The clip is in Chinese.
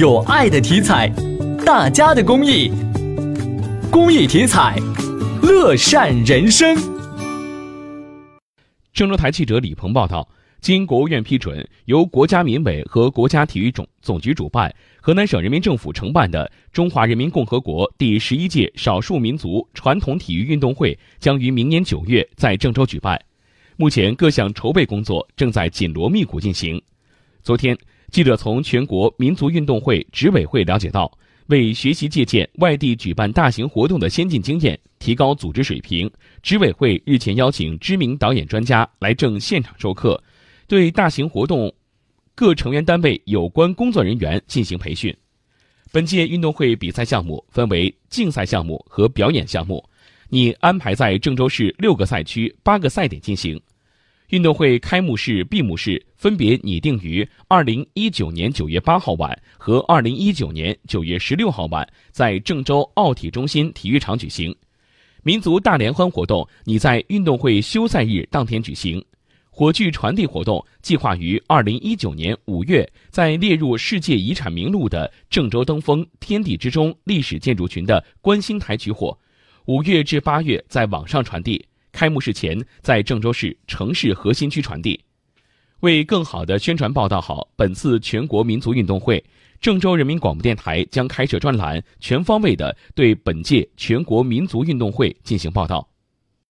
有爱的体彩，大家的公益，公益体彩，乐善人生。郑州台记者李鹏报道。经国务院批准，由国家民委和国家体育总总局主办，河南省人民政府承办的中华人民共和国第十一届少数民族传统体育运动会将于明年九月在郑州举办。目前各项筹备工作正在紧锣密鼓进行。昨天，记者从全国民族运动会执委会了解到，为学习借鉴外地举办大型活动的先进经验，提高组织水平，执委会日前邀请知名导演专家来郑现场授课。对大型活动各成员单位有关工作人员进行培训。本届运动会比赛项目分为竞赛项目和表演项目，拟安排在郑州市六个赛区八个赛点进行。运动会开幕式、闭幕式分别拟定于二零一九年九月八号晚和二零一九年九月十六号晚在郑州奥体中心体育场举行。民族大联欢活动拟在运动会休赛日当天举行。火炬传递活动计划于二零一九年五月，在列入世界遗产名录的郑州登封天地之中历史建筑群的观星台取火，五月至八月在网上传递，开幕式前在郑州市城市核心区传递。为更好的宣传报道好本次全国民族运动会，郑州人民广播电台将开设专栏，全方位的对本届全国民族运动会进行报道。